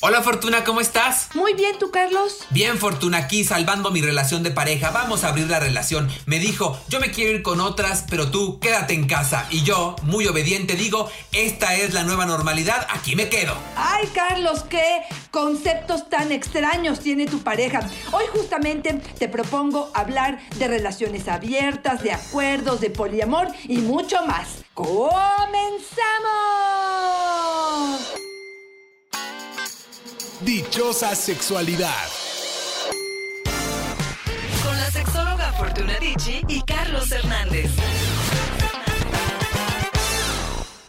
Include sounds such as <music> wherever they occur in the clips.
Hola Fortuna, ¿cómo estás? Muy bien, ¿tú Carlos? Bien Fortuna, aquí salvando mi relación de pareja. Vamos a abrir la relación. Me dijo, yo me quiero ir con otras, pero tú quédate en casa. Y yo, muy obediente, digo, esta es la nueva normalidad, aquí me quedo. Ay Carlos, qué conceptos tan extraños tiene tu pareja. Hoy justamente te propongo hablar de relaciones abiertas, de acuerdos, de poliamor y mucho más. ¡Comenzamos! Dichosa sexualidad. Con la sexóloga Fortuna Dicci y Carlos Hernández.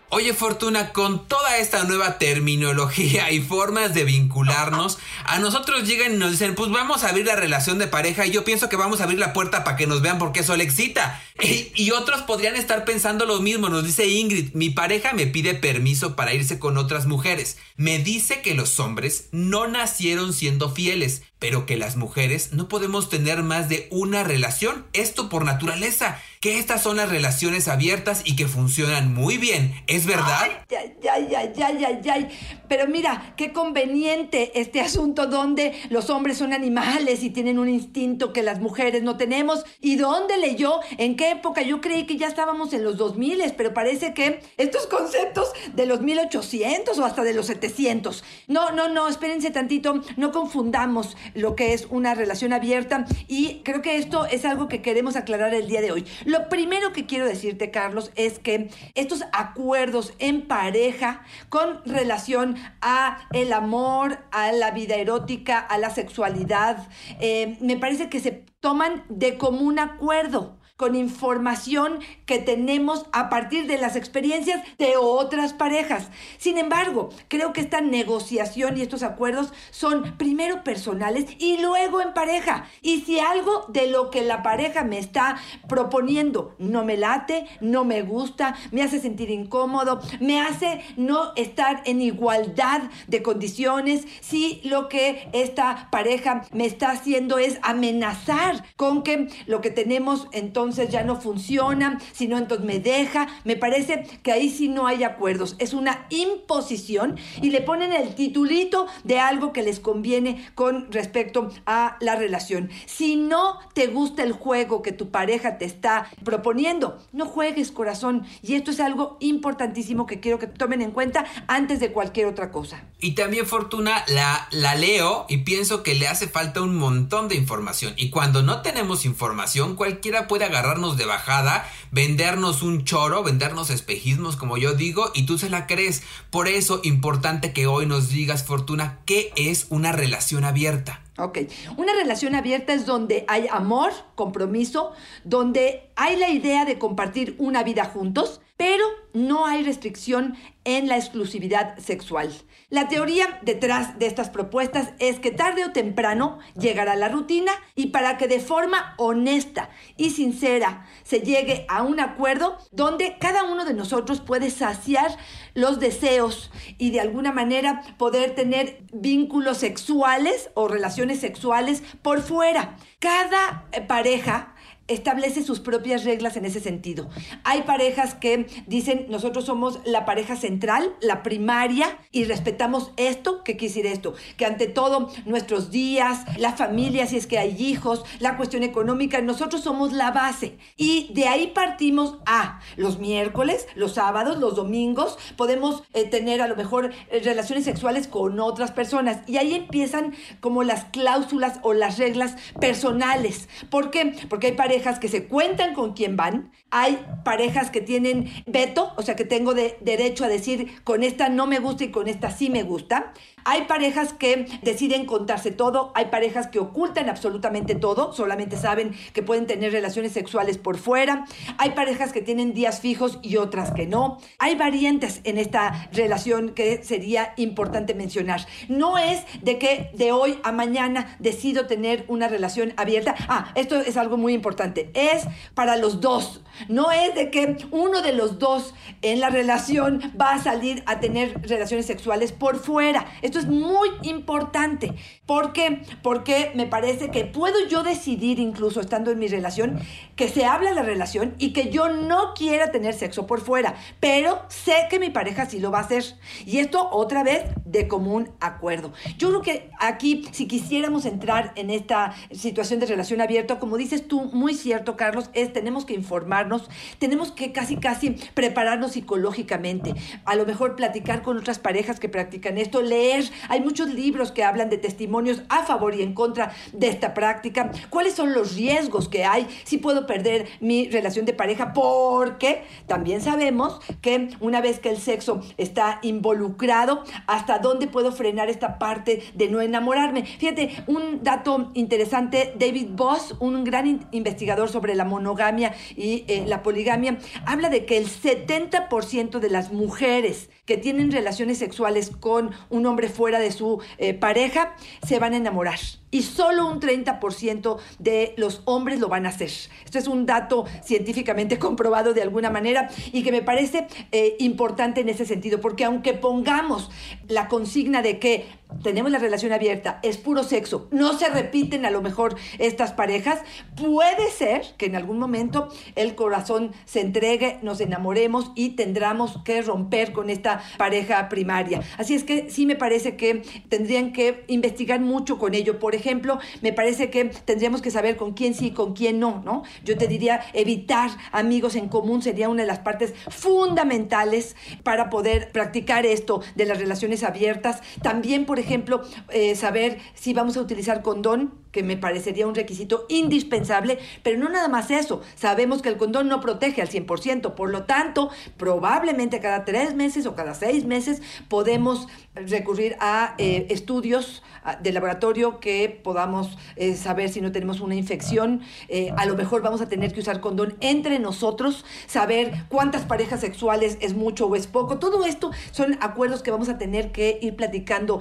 Oye Fortuna, con toda esta nueva terminología y formas de vincularnos, a nosotros llegan y nos dicen, pues vamos a abrir la relación de pareja y yo pienso que vamos a abrir la puerta para que nos vean porque eso le excita. Y, <laughs> y otros podrían estar pensando lo mismo, nos dice Ingrid, mi pareja me pide permiso para irse con otras mujeres. Me dice que los hombres no nacieron siendo fieles, pero que las mujeres no podemos tener más de una relación, esto por naturaleza, que estas son las relaciones abiertas y que funcionan muy bien, ¿es verdad? Ay, ay, ay, ay, ay, ay. Pero mira, qué conveniente este <laughs> asunto donde los hombres son animales y tienen un instinto que las mujeres no tenemos. ¿Y dónde leyó? ¿En qué época? Yo creí que ya estábamos en los 2000, pero parece que estos conceptos de los 1800 o hasta de los 700. No, no, no, espérense tantito, no confundamos lo que es una relación abierta y creo que esto es algo que queremos aclarar el día de hoy. Lo primero que quiero decirte, Carlos, es que estos acuerdos en pareja con relación a el amor, a la vida erótica, a la sexualidad, eh, me parece que se toman de común acuerdo con información que tenemos a partir de las experiencias de otras parejas. Sin embargo, creo que esta negociación y estos acuerdos son primero personales y luego en pareja. Y si algo de lo que la pareja me está proponiendo no me late, no me gusta, me hace sentir incómodo, me hace no estar en igualdad de condiciones, si lo que esta pareja me está haciendo es amenazar con que lo que tenemos entonces entonces ya no funciona, si no, entonces me deja. Me parece que ahí sí no hay acuerdos. Es una imposición y le ponen el titulito de algo que les conviene con respecto a la relación. Si no te gusta el juego que tu pareja te está proponiendo, no juegues corazón. Y esto es algo importantísimo que quiero que tomen en cuenta antes de cualquier otra cosa. Y también Fortuna la, la leo y pienso que le hace falta un montón de información. Y cuando no tenemos información, cualquiera puede agarrar agarrarnos de bajada, vendernos un choro, vendernos espejismos, como yo digo, y tú se la crees. Por eso, importante que hoy nos digas, Fortuna, ¿qué es una relación abierta? Ok, una relación abierta es donde hay amor, compromiso, donde hay la idea de compartir una vida juntos, pero no hay restricción en la exclusividad sexual. La teoría detrás de estas propuestas es que tarde o temprano llegará la rutina y para que de forma honesta y sincera se llegue a un acuerdo donde cada uno de nosotros puede saciar los deseos y de alguna manera poder tener vínculos sexuales o relaciones sexuales por fuera. Cada eh, pareja establece sus propias reglas en ese sentido. Hay parejas que dicen, nosotros somos la pareja central, la primaria, y respetamos esto, ¿qué quiere decir esto? Que ante todo nuestros días, la familia, si es que hay hijos, la cuestión económica, nosotros somos la base. Y de ahí partimos a los miércoles, los sábados, los domingos, podemos eh, tener a lo mejor eh, relaciones sexuales con otras personas. Y ahí empiezan como las cláusulas o las reglas personales. ¿Por qué? Porque hay parejas parejas que se cuentan con quién van, hay parejas que tienen veto, o sea que tengo de, derecho a decir con esta no me gusta y con esta sí me gusta. Hay parejas que deciden contarse todo, hay parejas que ocultan absolutamente todo, solamente saben que pueden tener relaciones sexuales por fuera, hay parejas que tienen días fijos y otras que no. Hay variantes en esta relación que sería importante mencionar. No es de que de hoy a mañana decido tener una relación abierta. Ah, esto es algo muy importante. Es para los dos. No es de que uno de los dos en la relación va a salir a tener relaciones sexuales por fuera. Esto es muy importante. ¿Por qué? Porque me parece que puedo yo decidir, incluso estando en mi relación, que se habla la relación y que yo no quiera tener sexo por fuera, pero sé que mi pareja sí lo va a hacer. Y esto otra vez de común acuerdo. Yo creo que aquí, si quisiéramos entrar en esta situación de relación abierta, como dices tú, muy cierto, Carlos, es tenemos que informarnos, tenemos que casi, casi prepararnos psicológicamente, a lo mejor platicar con otras parejas que practican esto, leer. Hay muchos libros que hablan de testimonios a favor y en contra de esta práctica. ¿Cuáles son los riesgos que hay? Si puedo perder mi relación de pareja, porque también sabemos que una vez que el sexo está involucrado, hasta dónde puedo frenar esta parte de no enamorarme. Fíjate, un dato interesante, David Voss, un gran investigador sobre la monogamia y eh, la poligamia, habla de que el 70% de las mujeres que tienen relaciones sexuales con un hombre fuera de su eh, pareja se van a enamorar y solo un 30% de los hombres lo van a hacer. Esto es un dato científicamente <laughs> comprobado de alguna manera y que me parece eh, importante en ese sentido, porque aunque pongamos la consigna de que tenemos la relación abierta, es puro sexo, no se repiten a lo mejor estas parejas, puede ser que en algún momento el corazón se entregue, nos enamoremos y tendremos que romper con esta pareja primaria. Así es que sí me parece que tendrían que investigar mucho con ello. Por ejemplo, me parece que tendríamos que saber con quién sí y con quién no, ¿no? Yo te diría, evitar amigos en común sería una de las partes fundamentales para poder practicar esto de las relaciones abiertas. También, por ejemplo, eh, saber si vamos a utilizar condón, que me parecería un requisito indispensable, pero no nada más eso. Sabemos que el condón no protege al 100%, por lo tanto, probablemente cada tres meses o cada seis meses podemos recurrir a eh, estudios de laboratorio que podamos eh, saber si no tenemos una infección. Eh, a lo mejor vamos a tener que usar condón entre nosotros, saber cuántas parejas sexuales es mucho o es poco. Todo esto son acuerdos que vamos a tener que ir platicando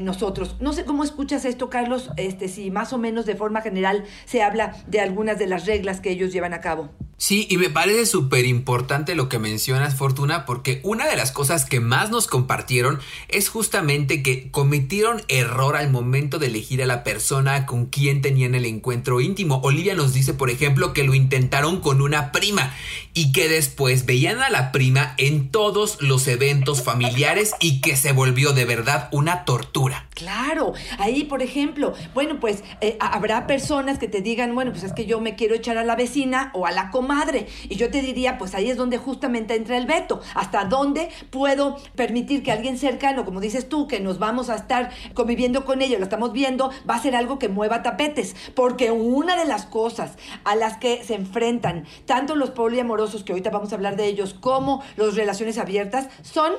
nosotros. No sé cómo escuchas esto, Carlos, este, si más o menos de forma general se habla de algunas de las reglas que ellos llevan a cabo. Sí, y me parece súper importante lo que mencionas, Fortuna, porque una de las cosas que más nos compartieron es justamente que cometieron error al momento de elegir a la persona con quien tenían el encuentro íntimo. Olivia nos dice, por ejemplo, que lo intentaron con una prima y que después veían a la prima en todos los eventos familiares y que se volvió de verdad una tortura. Claro, ahí, por ejemplo, bueno, pues eh, habrá personas que te digan, bueno, pues es que yo me quiero echar a la vecina o a la comadre madre. Y yo te diría, pues ahí es donde justamente entra el veto. ¿Hasta dónde puedo permitir que alguien cercano, como dices tú, que nos vamos a estar conviviendo con ella, lo estamos viendo, va a ser algo que mueva tapetes? Porque una de las cosas a las que se enfrentan tanto los poliamorosos, que ahorita vamos a hablar de ellos, como las relaciones abiertas, son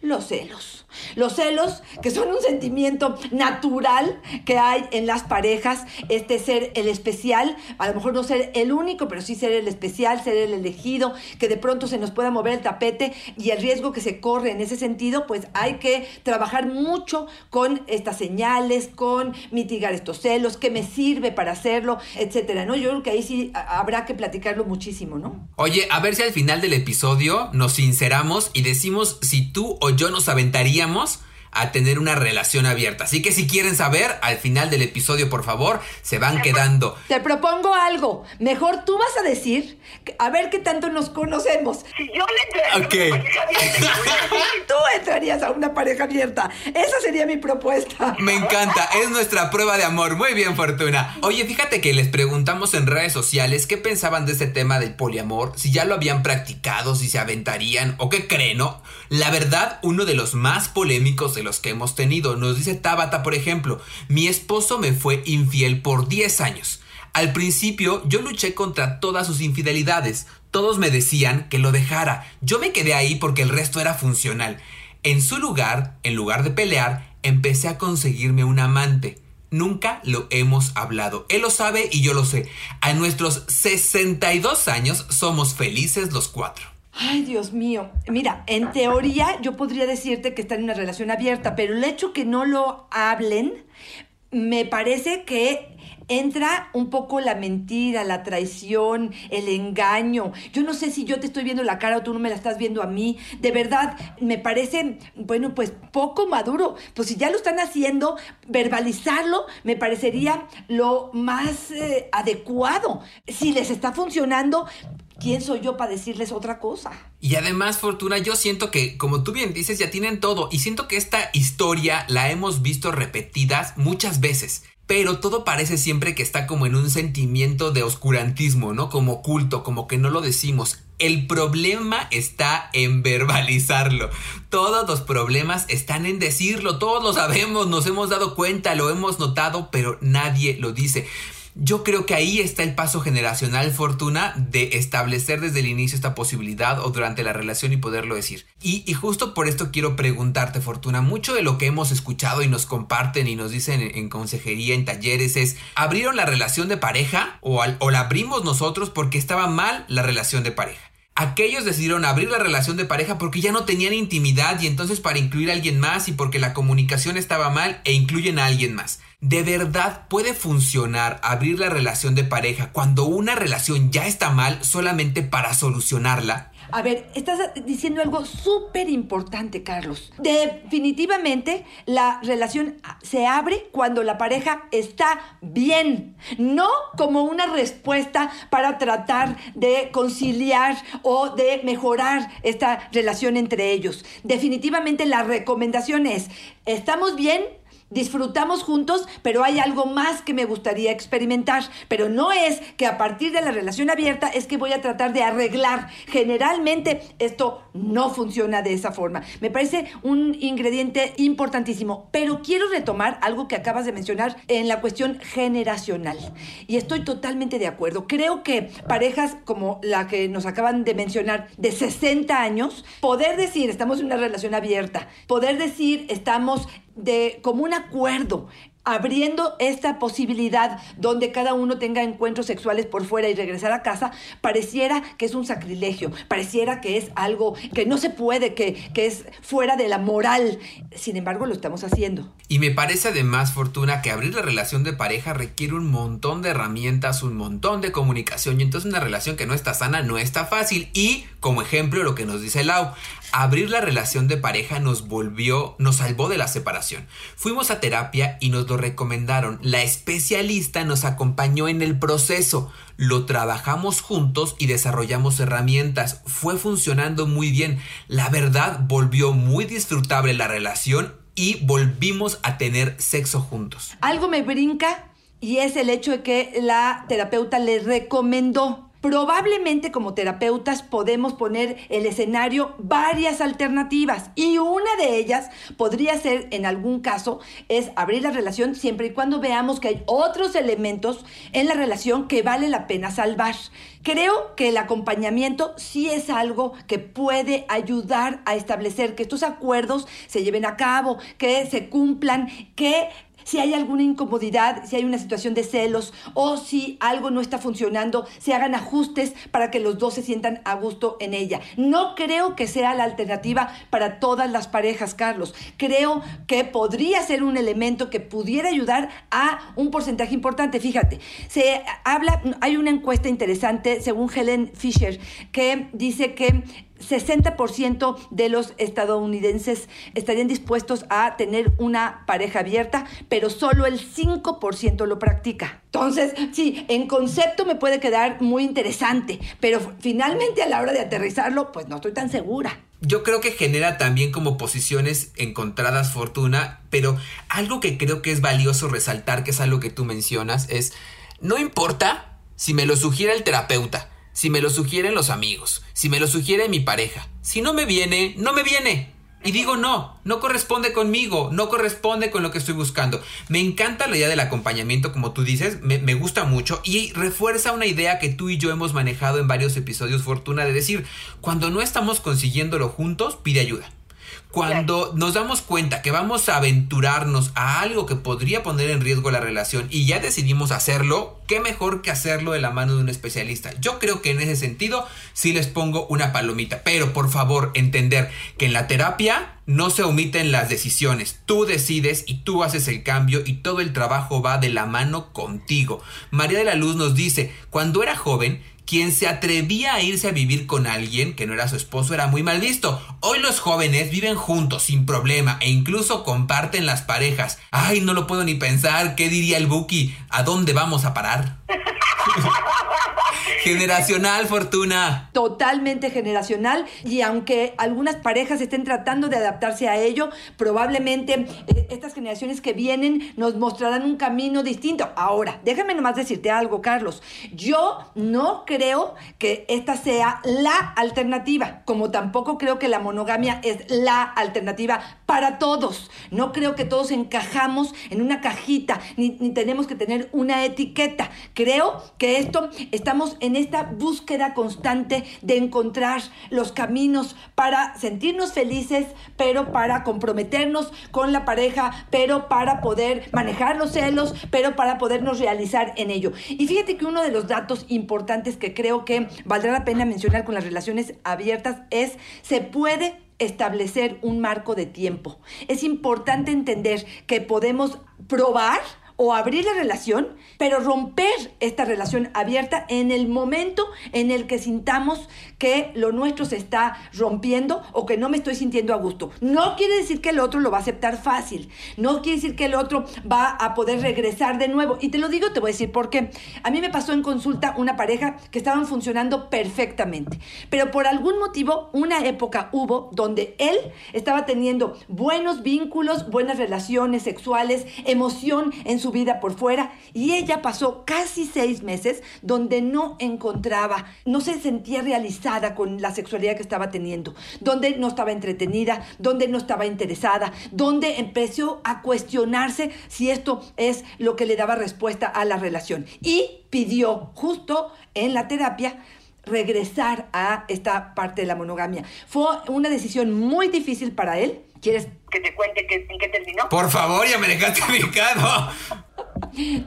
los celos. Los celos, que son un sentimiento natural que hay en las parejas, este ser el especial, a lo mejor no ser el único, pero sí ser el especial, ser el elegido, que de pronto se nos pueda mover el tapete y el riesgo que se corre en ese sentido, pues hay que trabajar mucho con estas señales, con mitigar estos celos, qué me sirve para hacerlo, etcétera, ¿no? Yo creo que ahí sí habrá que platicarlo muchísimo, ¿no? Oye, a ver si al final del episodio nos sinceramos y decimos si tú o yo nos aventaríamos a tener una relación abierta. Así que si quieren saber, al final del episodio, por favor, se van quedando. Te propongo algo. Mejor tú vas a decir, a ver qué tanto nos conocemos. Si yo le entraría <laughs> tú entrarías a una pareja abierta. Esa sería mi propuesta. Me encanta, es nuestra prueba de amor. Muy bien, Fortuna. Oye, fíjate que les preguntamos en redes sociales qué pensaban de este tema del poliamor, si ya lo habían practicado, si se aventarían o qué creen, ¿no? La verdad, uno de los más polémicos de los que hemos tenido. Nos dice Tabata, por ejemplo, mi esposo me fue infiel por 10 años. Al principio yo luché contra todas sus infidelidades. Todos me decían que lo dejara. Yo me quedé ahí porque el resto era funcional. En su lugar, en lugar de pelear, empecé a conseguirme un amante. Nunca lo hemos hablado. Él lo sabe y yo lo sé. A nuestros 62 años somos felices los cuatro. Ay, Dios mío. Mira, en teoría yo podría decirte que están en una relación abierta, pero el hecho que no lo hablen me parece que entra un poco la mentira, la traición, el engaño. Yo no sé si yo te estoy viendo la cara o tú no me la estás viendo a mí. De verdad, me parece, bueno, pues poco maduro. Pues si ya lo están haciendo, verbalizarlo me parecería lo más eh, adecuado. Si les está funcionando, ¿quién soy yo para decirles otra cosa? Y además, Fortuna, yo siento que, como tú bien dices, ya tienen todo. Y siento que esta historia la hemos visto repetidas muchas veces pero todo parece siempre que está como en un sentimiento de oscurantismo, ¿no? Como oculto, como que no lo decimos. El problema está en verbalizarlo. Todos los problemas están en decirlo. Todos lo sabemos, nos hemos dado cuenta, lo hemos notado, pero nadie lo dice. Yo creo que ahí está el paso generacional, Fortuna, de establecer desde el inicio esta posibilidad o durante la relación y poderlo decir. Y, justo por esto quiero preguntarte, Fortuna, mucho de lo que hemos escuchado y nos comparten y nos dicen en, consejería, en talleres, es, ¿abrieron la relación de pareja o, la abrimos nosotros porque estaba mal la relación de pareja? Aquellos decidieron abrir la relación de pareja porque ya no tenían intimidad y entonces para incluir a alguien más y porque la comunicación estaba mal e incluyen a alguien más. ¿De verdad puede funcionar abrir la relación de pareja cuando una relación ya está mal solamente para solucionarla? A ver, estás diciendo algo súper importante, Carlos. Definitivamente la relación se abre cuando la pareja está bien, no como una respuesta para tratar de conciliar o de mejorar esta relación entre ellos. Definitivamente la recomendación es, ¿estamos bien? Disfrutamos juntos, pero hay algo más que me gustaría experimentar. Pero no es que a partir de la relación abierta es que voy a tratar de arreglar. Generalmente esto no funciona de esa forma. Me parece un ingrediente importantísimo. Pero quiero retomar algo que acabas de mencionar en la cuestión generacional. Y estoy totalmente de acuerdo. Creo que parejas como la que nos acaban de mencionar de 60 años, poder decir estamos en una relación abierta, poder decir estamos de común acuerdo abriendo esta posibilidad donde cada uno tenga encuentros sexuales por fuera y regresar a casa, pareciera que es un sacrilegio, pareciera que es algo que no se puede, que, que es fuera de la moral. Sin embargo, lo estamos haciendo. Y me parece además, Fortuna, que abrir la relación de pareja requiere un montón de herramientas, un montón de comunicación y entonces una relación que no está sana no está fácil. Y como ejemplo lo que nos dice Lau, abrir la relación de pareja nos volvió, nos salvó de la separación. Fuimos a terapia y nos lo recomendaron. La especialista nos acompañó en el proceso. Lo trabajamos juntos y desarrollamos herramientas. Fue funcionando muy bien. La verdad volvió muy disfrutable la relación y volvimos a tener sexo juntos. Algo me brinca y es el hecho de que la terapeuta le recomendó Probablemente como terapeutas podemos poner el escenario varias alternativas y una de ellas podría ser en algún caso es abrir la relación siempre y cuando veamos que hay otros elementos en la relación que vale la pena salvar. Creo que el acompañamiento sí es algo que puede ayudar a establecer que estos acuerdos se lleven a cabo, que se cumplan, que si hay alguna incomodidad, si hay una situación de celos o si algo no está funcionando, se hagan ajustes para que los dos se sientan a gusto en ella. No creo que sea la alternativa para todas las parejas, Carlos. Creo que podría ser un elemento que pudiera ayudar a un porcentaje importante. Fíjate, se habla, hay una encuesta interesante según Helen Fisher que dice que 60% de los estadounidenses estarían dispuestos a tener una pareja abierta, pero solo el 5% lo practica. Entonces, sí, en concepto me puede quedar muy interesante, pero finalmente a la hora de aterrizarlo, pues no estoy tan segura. Yo creo que genera también como posiciones encontradas fortuna, pero algo que creo que es valioso resaltar, que es algo que tú mencionas, es, no importa si me lo sugiere el terapeuta, si me lo sugieren los amigos, si me lo sugiere mi pareja. Si no me viene, no me viene. Y digo no, no corresponde conmigo, no corresponde con lo que estoy buscando. Me encanta la idea del acompañamiento, como tú dices, me, gusta mucho y refuerza una idea que tú y yo hemos manejado en varios episodios, Fortuna, de decir, cuando no estamos consiguiéndolo juntos, pide ayuda. Cuando nos damos cuenta que vamos a aventurarnos a algo que podría poner en riesgo la relación y ya decidimos hacerlo, qué mejor que hacerlo de la mano de un especialista. Yo creo que en ese sentido sí les pongo una palomita, pero por favor entender que en la terapia no se omiten las decisiones, tú decides y tú haces el cambio y todo el trabajo va de la mano contigo. María de la Luz nos dice, cuando era joven, quien se atrevía a irse a vivir con alguien que no era su esposo era muy mal visto. Hoy los jóvenes viven juntos sin problema e incluso comparten las parejas. Ay, no lo puedo ni pensar. ¿Qué diría el Buki? ¿A dónde vamos a parar? <laughs> generacional, Fortuna. Totalmente generacional. Y aunque algunas parejas estén tratando de adaptarse a ello, probablemente eh, estas generaciones que vienen nos mostrarán un camino distinto. Ahora, déjame nomás decirte algo, Carlos. Yo no creo que esta sea la alternativa, como tampoco creo que la monogamia es la alternativa para todos. No creo que todos encajamos en una cajita, ni, ni tenemos que tener una etiqueta. Creo que esto estamos en esta búsqueda constante de encontrar los caminos para sentirnos felices, pero para comprometernos con la pareja, pero para poder manejar los celos, pero para podernos realizar en ello. Y fíjate que uno de los datos importantes que creo que valdrá la pena mencionar con las relaciones abiertas es se puede establecer un marco de tiempo. Es importante entender que podemos probar o abrir la relación, pero romper esta relación abierta en el momento en el que sintamos que lo nuestro se está rompiendo o que no me estoy sintiendo a gusto. No quiere decir que el otro lo va a aceptar fácil, no quiere decir que el otro va a poder regresar de nuevo. Y te lo digo, te voy a decir por qué. A mí me pasó en consulta una pareja que estaban funcionando perfectamente, pero por algún motivo una época hubo donde él estaba teniendo buenos vínculos, buenas relaciones sexuales, emoción en su vida por fuera y ella pasó casi seis meses donde no encontraba, no se sentía realizada con la sexualidad que estaba teniendo, donde no estaba entretenida, donde no estaba interesada, donde empezó a cuestionarse si esto es lo que le daba respuesta a la relación y pidió justo en la terapia regresar a esta parte de la monogamia. Fue una decisión muy difícil para él. ¿Quieres que te cuente en qué terminó? Por favor, ya me dejaste ubicado.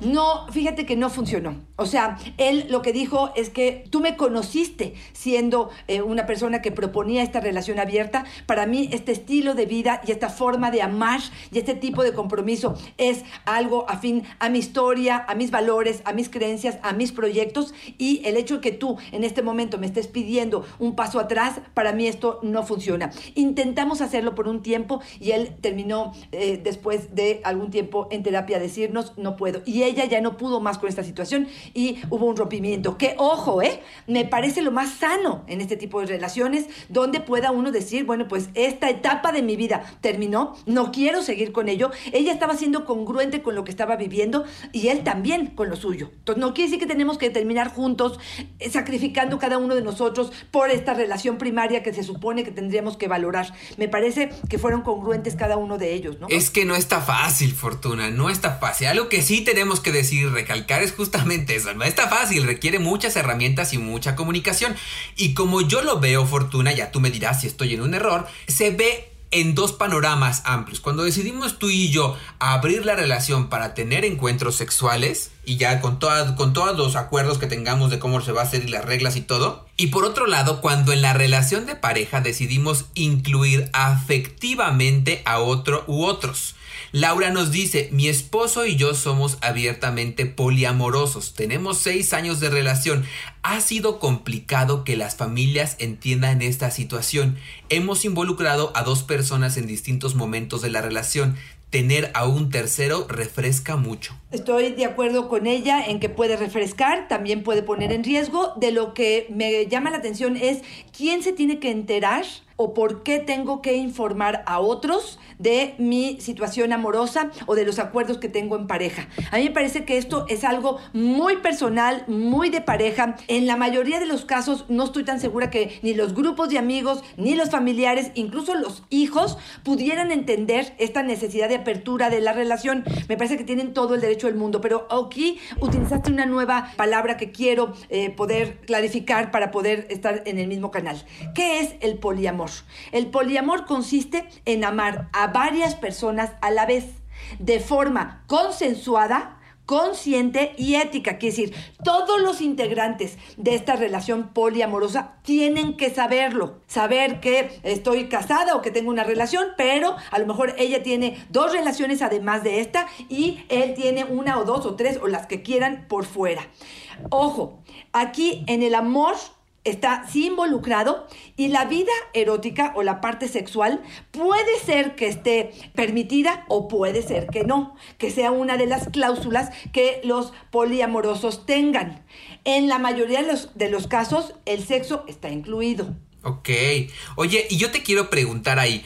No, fíjate que no funcionó. O sea, él lo que dijo es que tú me conociste siendo eh, una persona que proponía esta relación abierta. Para mí, este estilo de vida y esta forma de amar y este tipo de compromiso es algo afín a mi historia, a mis valores, a mis creencias, a mis proyectos. Y el hecho de que tú en este momento me estés pidiendo un paso atrás, para mí esto no funciona. Intentamos hacerlo por un tiempo y él terminó eh, después de algún tiempo en terapia decirnos, no puedo. Y ella ya no pudo más con esta situación y hubo un rompimiento. Que ojo, ¿eh? Me parece lo más sano en este tipo de relaciones donde pueda uno decir, bueno, pues esta etapa de mi vida terminó, no quiero seguir con ello. Ella estaba siendo congruente con lo que estaba viviendo y él también con lo suyo. Entonces no quiere decir que tenemos que terminar juntos eh, sacrificando cada uno de nosotros por esta relación primaria que se supone que tendríamos que valorar. Me parece que fueron congruentes cada uno de ellos, ¿no? Es que no está fácil, Fortuna, no está fácil. Algo que sí tenemos que decir, recalcar es justamente eso. No está fácil, requiere muchas herramientas y mucha comunicación. Y como yo lo veo, Fortuna, ya tú me dirás si estoy en un error, se ve en dos panoramas amplios. Cuando decidimos tú y yo abrir la relación para tener encuentros sexuales, y ya con, con todos los acuerdos que tengamos de cómo se va a hacer y las reglas y todo. Y por otro lado, cuando en la relación de pareja decidimos incluir afectivamente a otro u otros. Laura nos dice, mi esposo y yo somos abiertamente poliamorosos, tenemos seis años de relación. Ha sido complicado que las familias entiendan esta situación. Hemos involucrado a dos personas en distintos momentos de la relación tener a un tercero refresca mucho. Estoy de acuerdo con ella en que puede refrescar, también puede poner en riesgo. De lo que me llama la atención es quién se tiene que enterar o por qué tengo que informar a otros de mi situación amorosa o de los acuerdos que tengo en pareja. A mí me parece que esto es algo muy personal, muy de pareja. En la mayoría de los casos no estoy tan segura que ni los grupos de amigos, ni los familiares, incluso los hijos, pudieran entender esta necesidad de apertura de la relación. Me parece que tienen todo el derecho del mundo, pero aquí utilizaste una nueva palabra que quiero eh, poder clarificar para poder estar en el mismo canal. ¿Qué es el poliamor? El poliamor consiste en amar a varias personas a la vez, de forma consensuada, consciente y ética. Quiere decir, todos los integrantes de esta relación poliamorosa tienen que saberlo. Saber que estoy casada o que tengo una relación, pero a lo mejor ella tiene dos relaciones además de esta y él tiene una o dos o tres o las que quieran por fuera. Ojo, aquí en el amor está sí involucrado y la vida erótica o la parte sexual puede ser que esté permitida o puede ser que no, que sea una de las cláusulas que los poliamorosos tengan. En la mayoría de los, de los casos el sexo está incluido. Ok. Oye, y yo te quiero preguntar ahí,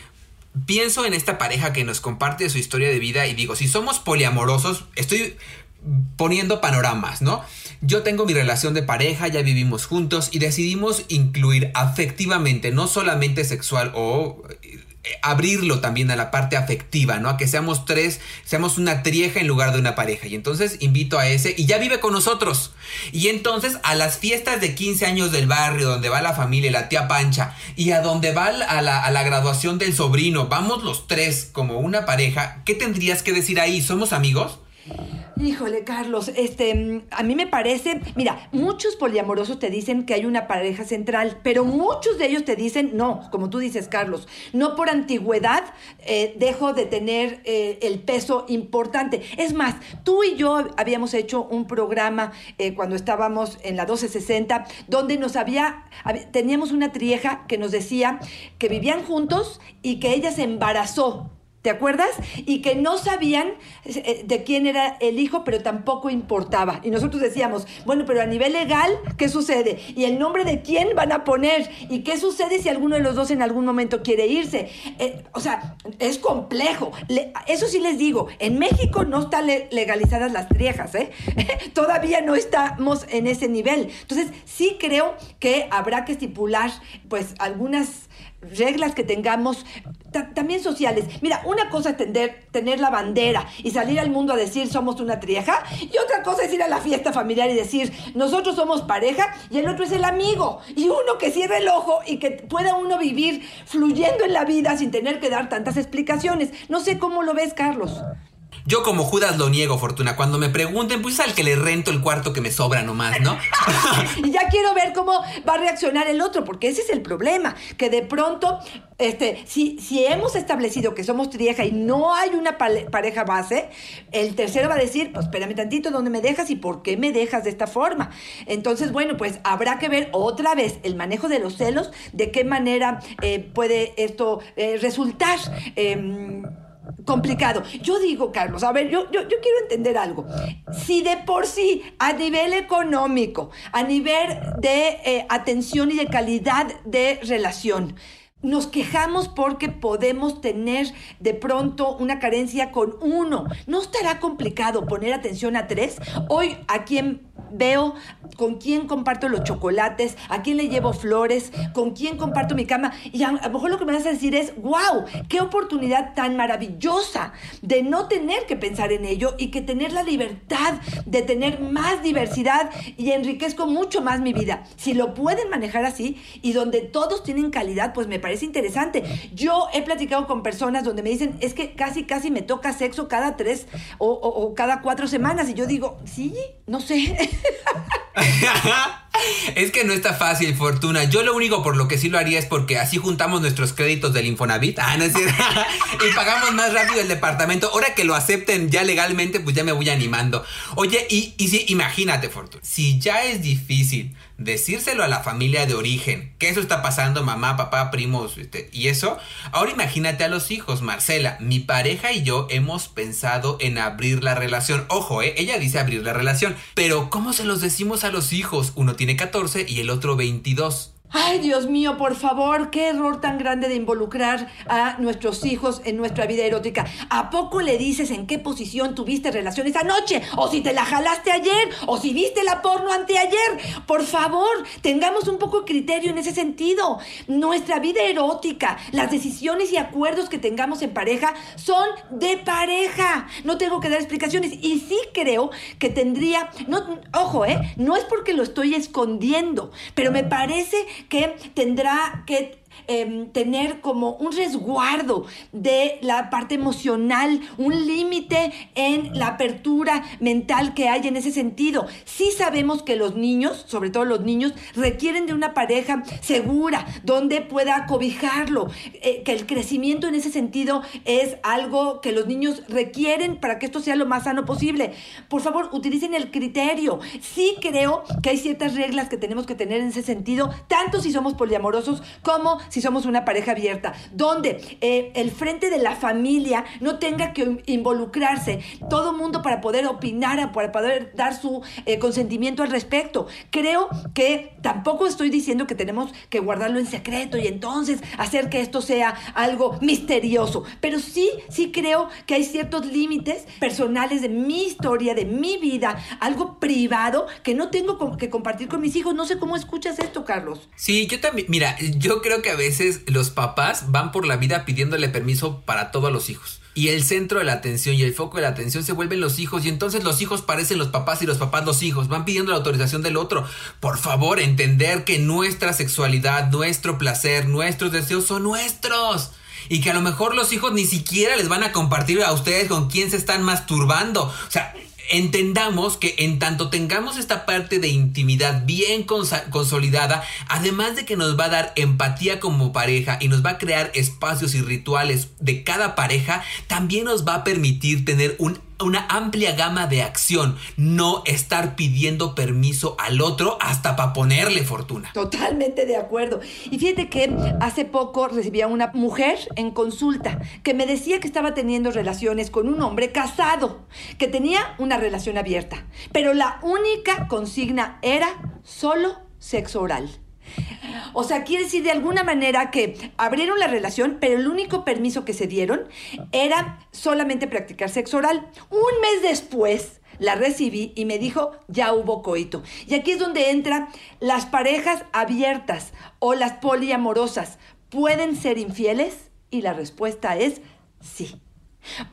pienso en esta pareja que nos comparte su historia de vida y digo, si somos poliamorosos, estoy poniendo panoramas, ¿no? Yo tengo mi relación de pareja, ya vivimos juntos y decidimos incluir afectivamente, no solamente sexual o eh, abrirlo también a la parte afectiva, ¿no? A que seamos tres, seamos una trieja en lugar de una pareja. Y entonces invito a ese y ya vive con nosotros. Y entonces a las fiestas de 15 años del barrio, donde va la familia, la tía Pancha, y a donde va a la, a la graduación del sobrino, vamos los tres como una pareja, ¿qué tendrías que decir ahí? ¿Somos amigos? Híjole, Carlos, este, a mí me parece, mira, muchos poliamorosos te dicen que hay una pareja central, pero muchos de ellos te dicen, no, como tú dices, Carlos, no por antigüedad eh, dejo de tener eh, el peso importante. Es más, tú y yo habíamos hecho un programa eh, cuando estábamos en la 1260, donde nos había, teníamos una trieja que nos decía que vivían juntos y que ella se embarazó ¿Te acuerdas? Y que no sabían eh, de quién era el hijo, pero tampoco importaba. Y nosotros decíamos, bueno, pero a nivel legal, ¿qué sucede? ¿Y el nombre de quién van a poner? ¿Y qué sucede si alguno de los dos en algún momento quiere irse? Eh, o sea, es complejo. eso sí les digo, en México no están legalizadas las triejas, ¿eh? <laughs> Todavía no estamos en ese nivel. Entonces, sí creo que habrá que estipular, pues, algunas reglas que tengamos también sociales. Mira, una cosa es tener, tener la bandera y salir al mundo a decir somos una trieja y otra cosa es ir a la fiesta familiar y decir nosotros somos pareja y el otro es el amigo y uno que cierre el ojo y que pueda uno vivir fluyendo en la vida sin tener que dar tantas explicaciones. No sé cómo lo ves, Carlos. Yo como Judas lo niego, Fortuna. Cuando me pregunten, pues al que le rento el cuarto que me sobra nomás, ¿no? <laughs> y ya quiero ver cómo va a reaccionar el otro, porque ese es el problema, que de pronto, este, si, si hemos establecido que somos trieja y no hay una pareja base, el tercero va a decir, pues espérame tantito, ¿dónde me dejas y por qué me dejas de esta forma? Entonces, bueno, pues habrá que ver otra vez el manejo de los celos, de qué manera eh, puede esto eh, resultar. Em, complicado. Yo digo, Carlos, a ver, yo, yo, yo, quiero entender algo. Si de por sí, a nivel económico, a nivel de eh, atención y de calidad de relación, nos quejamos porque podemos tener de pronto una carencia con uno. ¿No estará complicado poner atención a tres? Hoy, ¿a quién veo con quién comparto los chocolates, a quién le llevo flores, con quién comparto mi cama. Y a, lo mejor lo que me vas a decir es, wow, qué oportunidad tan maravillosa de no tener que pensar en ello y que tener la libertad de tener más diversidad y enriquezco mucho más mi vida. Si lo pueden manejar así y donde todos tienen calidad, pues me parece interesante. Yo he platicado con personas donde me dicen, es que casi, casi me toca sexo cada tres o, o cada cuatro semanas. Y yo digo, sí, no sé. <laughs> <laughs> es que no está fácil, Fortuna. Yo lo único por lo que sí lo haría es porque así juntamos nuestros créditos del Infonavit. Ah, no es <laughs> y pagamos más rápido el departamento. Ahora que lo acepten ya legalmente, pues ya me voy animando. Oye, y, y si, imagínate, Fortuna. Si ya es difícil decírselo a la familia de origen, que eso está pasando, mamá, papá, primos, este, y eso. Ahora imagínate a los hijos, Marcela. Mi pareja y yo hemos pensado en abrir la relación. Ojo, eh, ella dice abrir la relación. Pero, ¿cómo se los decimos a los hijos? Uno tiene 14 y el otro 22. Ay, Dios mío, por favor, qué error tan grande de involucrar a nuestros hijos en nuestra vida erótica. ¿A poco le dices en qué posición tuviste relaciones anoche? O si te la jalaste ayer, o si viste la porno anteayer. Por favor, tengamos un poco de criterio en ese sentido. Nuestra vida erótica, las decisiones y acuerdos que tengamos en pareja son de pareja. No tengo que dar explicaciones. Y sí creo que tendría, ojo, ¿eh? No es porque lo estoy escondiendo, pero me parece que tendrá que em, tener como un resguardo de la parte emocional, un límite en la apertura mental que hay en ese sentido. Sí sabemos que los niños, sobre todo los niños, requieren de una pareja segura, donde pueda cobijarlo, eh, que el crecimiento en ese sentido es algo que los niños requieren para que esto sea lo más sano posible. Por favor, utilicen el criterio. Sí creo que hay ciertas reglas que tenemos que tener en ese sentido, tanto si somos poliamorosos como si somos una pareja abierta, donde eh, el frente de la familia no tenga que involucrarse todo mundo para poder opinar, para poder dar su eh, consentimiento al respecto. Creo que tampoco estoy diciendo que tenemos que guardarlo en secreto y entonces hacer que esto sea algo misterioso, pero sí, sí creo que hay ciertos límites personales de mi historia, de mi vida, algo privado que no tengo que compartir con mis hijos. No sé cómo escuchas esto, Carlos. Sí, yo también, mira, yo creo que a veces los papás van por la vida pidiéndole permiso para todos los hijos. Y el centro de la atención y el foco de la atención se vuelven los hijos y entonces los hijos parecen los papás y los papás los hijos. Van pidiendo la autorización del otro. Por favor, entender que nuestra sexualidad, nuestro placer, nuestros deseos son nuestros. Y que a lo mejor los hijos ni siquiera les van a compartir a ustedes con quién se están masturbando. O sea, entendamos que en tanto tengamos esta parte de intimidad bien consolidada, además de que nos va a dar empatía como pareja y nos va a crear espacios y rituales de cada pareja, también nos va a permitir tener un una amplia gama de acción, no estar pidiendo permiso al otro hasta para ponerle fortuna. Totalmente de acuerdo. Y fíjate que hace poco recibí a una mujer en consulta que me decía que estaba teniendo relaciones con un hombre casado, que tenía una relación abierta, pero la única consigna era solo sexo oral. O sea, quiere decir de alguna manera que abrieron la relación, pero el único permiso que se dieron era solamente practicar sexo oral. Un mes después la recibí y me dijo, ya hubo coito. Y aquí es donde entran las parejas abiertas o las poliamorosas. ¿Pueden ser infieles? Y la respuesta es sí.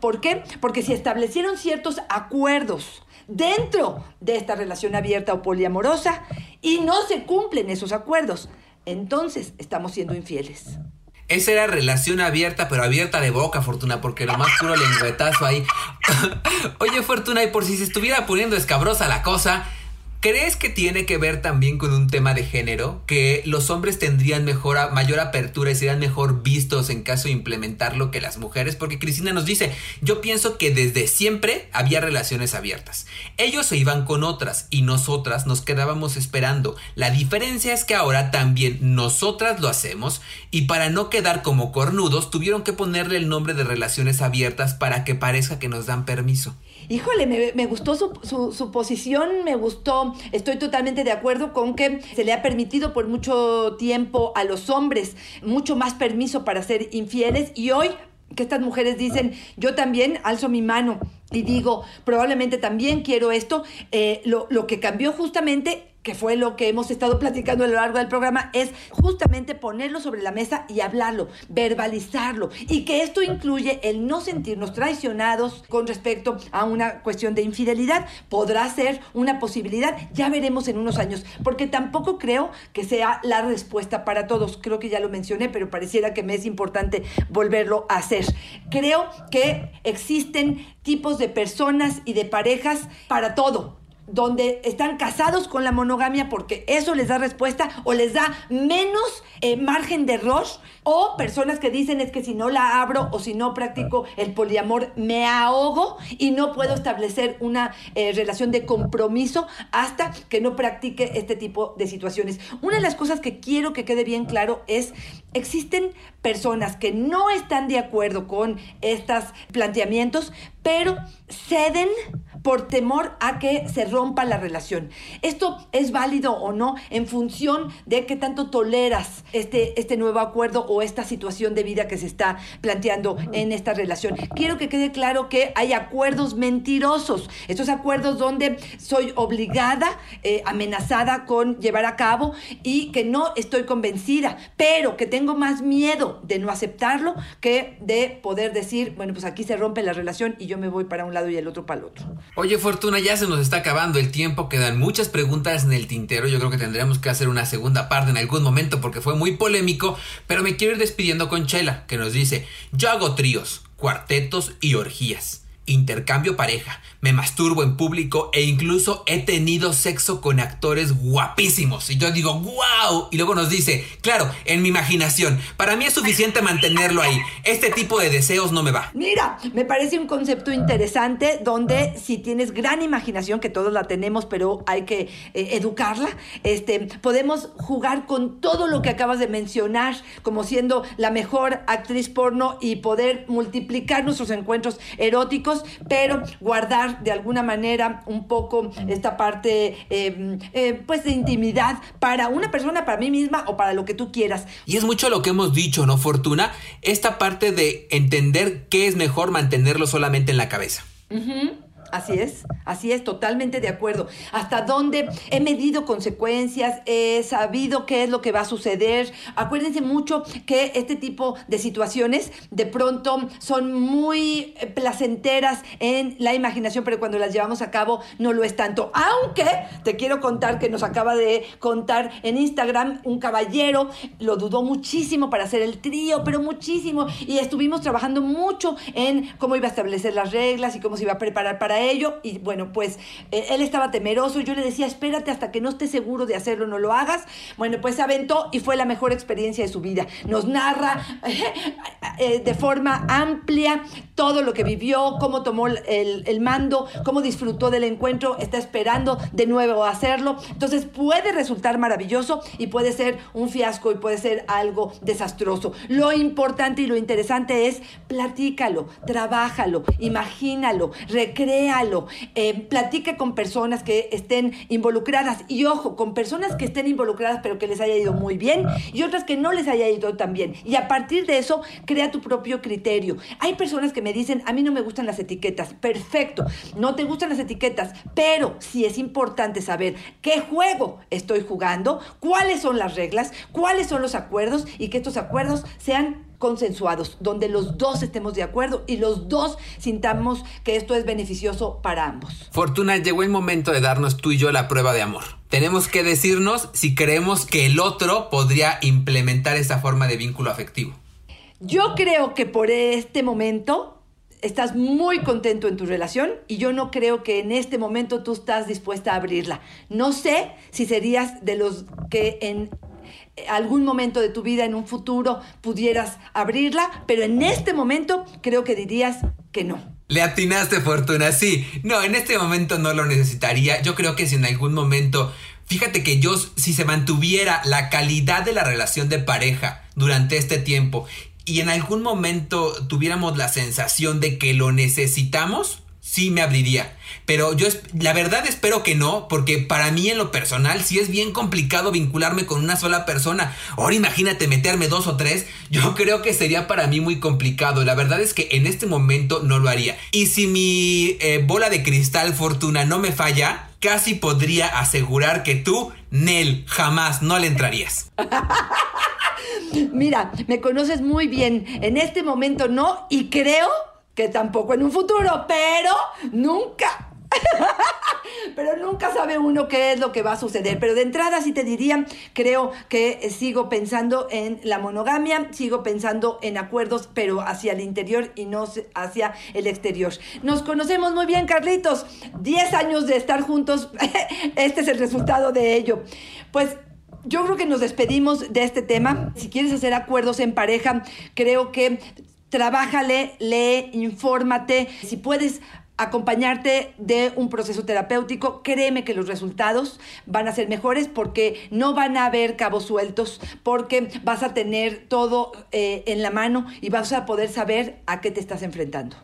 ¿Por qué? Porque si establecieron ciertos acuerdos dentro de esta relación abierta o poliamorosa y no se cumplen esos acuerdos, entonces estamos siendo infieles. Esa era relación abierta, pero abierta de boca, Fortuna, porque lo más puro lengüetazo ahí. <laughs> Oye, Fortuna, y por si se estuviera poniendo escabrosa la cosa, ¿Crees que tiene que ver también con un tema de género? Que los hombres tendrían mejor, mayor apertura y serían mejor vistos en caso de implementarlo que las mujeres? Porque Cristina nos dice, yo pienso que desde siempre había relaciones abiertas. Ellos se iban con otras y nosotras nos quedábamos esperando. La diferencia es que ahora también nosotras lo hacemos y para no quedar como cornudos tuvieron que ponerle el nombre de relaciones abiertas para que parezca que nos dan permiso. Híjole, me, gustó su, su, posición, me gustó, estoy totalmente de acuerdo con que se le ha permitido por mucho tiempo a los hombres mucho más permiso para ser infieles. Y hoy que estas mujeres dicen, yo también alzo mi mano y digo, probablemente también quiero esto, eh, lo, lo que cambió justamente que fue lo que hemos estado platicando a lo largo del programa, es justamente ponerlo sobre la mesa y hablarlo, verbalizarlo. Y que esto incluye el no sentirnos traicionados con respecto a una cuestión de infidelidad. Podrá ser una posibilidad, ya veremos en unos años, porque tampoco creo que sea la respuesta para todos. Creo que ya lo mencioné, pero pareciera que me es importante volverlo a hacer. Creo que existen tipos de personas y de parejas para todo donde están casados con la monogamia porque eso les da respuesta o les da menos eh, margen de error o personas que dicen es que si no la abro o si no practico el poliamor me ahogo y no puedo establecer una eh, relación de compromiso hasta que no practique este tipo de situaciones. Una de las cosas que quiero que quede bien claro es existen personas que no están de acuerdo con estos planteamientos, pero ceden por temor a que se rompa la relación. Esto es válido o no en función de qué tanto toleras este, este nuevo acuerdo o esta situación de vida que se está planteando en esta relación. Quiero que quede claro que hay acuerdos mentirosos, estos acuerdos donde soy obligada, eh, amenazada con llevar a cabo y que no estoy convencida, pero que tengo más miedo de no aceptarlo que de poder decir, bueno, pues aquí se rompe la relación y yo me voy para un lado y el otro para el otro. Oye, Fortuna, ya se nos está acabando el tiempo, quedan muchas preguntas en el tintero. Yo creo que tendremos que hacer una segunda parte en algún momento porque fue muy polémico, pero me quiero ir despidiendo con Chela, que nos dice, yo hago tríos, cuartetos y orgías intercambio pareja, me masturbo en público e incluso he tenido sexo con actores guapísimos. Y yo digo, wow. Y luego nos dice, claro, en mi imaginación, para mí es suficiente mantenerlo ahí. Este tipo de deseos no me va. Mira, me parece un concepto interesante donde si tienes gran imaginación, que todos la tenemos, pero hay que eh, educarla, este, podemos jugar con todo lo que acabas de mencionar, como siendo la mejor actriz porno y poder multiplicar nuestros encuentros eróticos pero guardar de alguna manera un poco esta parte em, eh, pues de intimidad para una persona, para mí misma o para lo que tú quieras. Y es mucho lo que hemos dicho, ¿no, Fortuna? Esta parte de entender qué es mejor mantenerlo solamente en la cabeza. Así es, así es, totalmente de acuerdo. Hasta dónde he medido consecuencias, he sabido qué es lo que va a suceder. Acuérdense mucho que este tipo de situaciones de pronto son muy placenteras en la imaginación, pero cuando las llevamos a cabo no lo es tanto. Aunque te quiero contar que nos acaba de contar en Instagram un caballero, lo dudó muchísimo para hacer el trío, pero muchísimo. Y estuvimos trabajando mucho en cómo iba a establecer las reglas y cómo se iba a preparar para ello y bueno, pues eh, él estaba temeroso, yo le decía, espérate hasta que no estés seguro de hacerlo, no lo hagas. Bueno, pues se aventó y fue la mejor experiencia de su vida. Nos narra eh, de forma amplia todo lo que vivió, cómo tomó el, el mando, cómo disfrutó del encuentro, está esperando de nuevo hacerlo. Entonces puede resultar maravilloso y puede ser un fiasco y puede ser algo desastroso. Lo importante y lo interesante es platícalo, trabájalo, imagínalo, recrea eh, platique con personas que estén involucradas y ojo, con personas que estén involucradas pero que les haya ido muy bien y otras que no les haya ido tan bien. Y a partir de eso, crea tu propio criterio. Hay personas que me dicen, a mí no me gustan las etiquetas. Perfecto, no te gustan las etiquetas, pero sí es importante saber qué juego estoy jugando, cuáles son las reglas, cuáles son los acuerdos y que estos acuerdos sean consensuados, donde los dos estemos de acuerdo y los dos sintamos que esto es beneficioso para ambos. Fortuna, llegó el momento de darnos tú y yo la prueba de amor. Tenemos que decirnos si creemos que el otro podría implementar esa forma de vínculo afectivo. Yo creo que por este momento estás muy contento en tu relación y yo no creo que en este momento tú estás dispuesta a abrirla. No sé si serías de los que en algún momento de tu vida en un futuro pudieras abrirla, pero en este momento creo que dirías que no. Le atinaste fortuna, sí. No, en este momento no lo necesitaría. Yo creo que si en algún momento, fíjate que yo, si se mantuviera la calidad de la relación de pareja durante este tiempo y en algún momento tuviéramos la sensación de que lo necesitamos, sí me abriría. Pero yo la verdad espero que no, porque para mí en lo personal sí es bien complicado vincularme con una sola persona. Ahora imagínate meterme dos o tres, <laughs> yo creo que sería para mí muy complicado. La verdad es que en este momento no lo haría. Y si mi eh, bola de cristal fortuna no me falla, casi podría asegurar que tú, Nel, jamás no le entrarías. <laughs> Mira, me conoces muy bien. En este momento no, y creo que tampoco en un futuro, pero nunca. <laughs> pero nunca sabe uno qué es lo que va a suceder. Pero de entrada sí te diría, creo que sigo pensando en la monogamia, sigo pensando en acuerdos, pero hacia el interior y no hacia el exterior. Nos conocemos muy bien, Carlitos. Diez años de estar juntos, <laughs> este es el resultado de ello. Pues yo creo que nos despedimos de este tema. Si quieres hacer acuerdos en pareja, creo que trabájale, lee, infórmate. Si puedes acompañarte de un proceso terapéutico, créeme que los resultados van a ser mejores porque no van a haber cabos sueltos, porque vas a tener todo eh, en la mano y vas a poder saber a qué te estás enfrentando.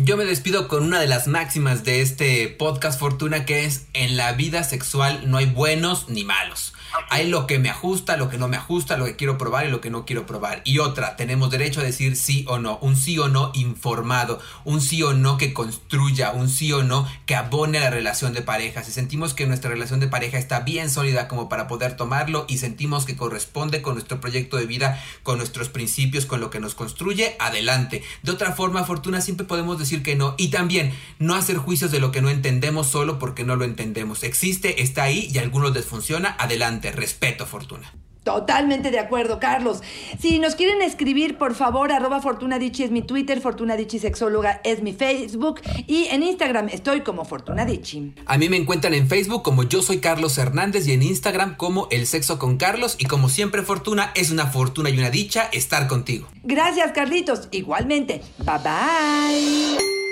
Yo me despido con una de las máximas de este podcast Fortuna que es en la vida sexual no hay buenos ni malos. Hay lo que me ajusta, lo que no me ajusta, lo que quiero probar y lo que no quiero probar. Y otra, tenemos derecho a decir sí o no, un sí o no informado, un sí o no que construya, un sí o no que abone la relación de pareja. Si sentimos que nuestra relación de pareja está bien sólida como para poder tomarlo y sentimos que corresponde con nuestro proyecto de vida, con nuestros principios, con lo que nos construye, adelante. De otra forma, Fortuna, siempre podemos decir que no. Y también no hacer juicios de lo que no entendemos solo porque no lo entendemos. Existe, está ahí y a algunos les funciona, adelante respeto, Fortuna. Totalmente de acuerdo, Carlos. Si nos quieren escribir, por favor, arroba Fortunadichi es mi Twitter, Fortunadichi Sexóloga es mi Facebook y en Instagram estoy como Fortunadichi. A mí me encuentran en Facebook como yo soy Carlos Hernández y en Instagram como El Sexo con Carlos y como siempre Fortuna es una fortuna y una dicha estar contigo. Gracias, Carlitos. Igualmente. Bye bye.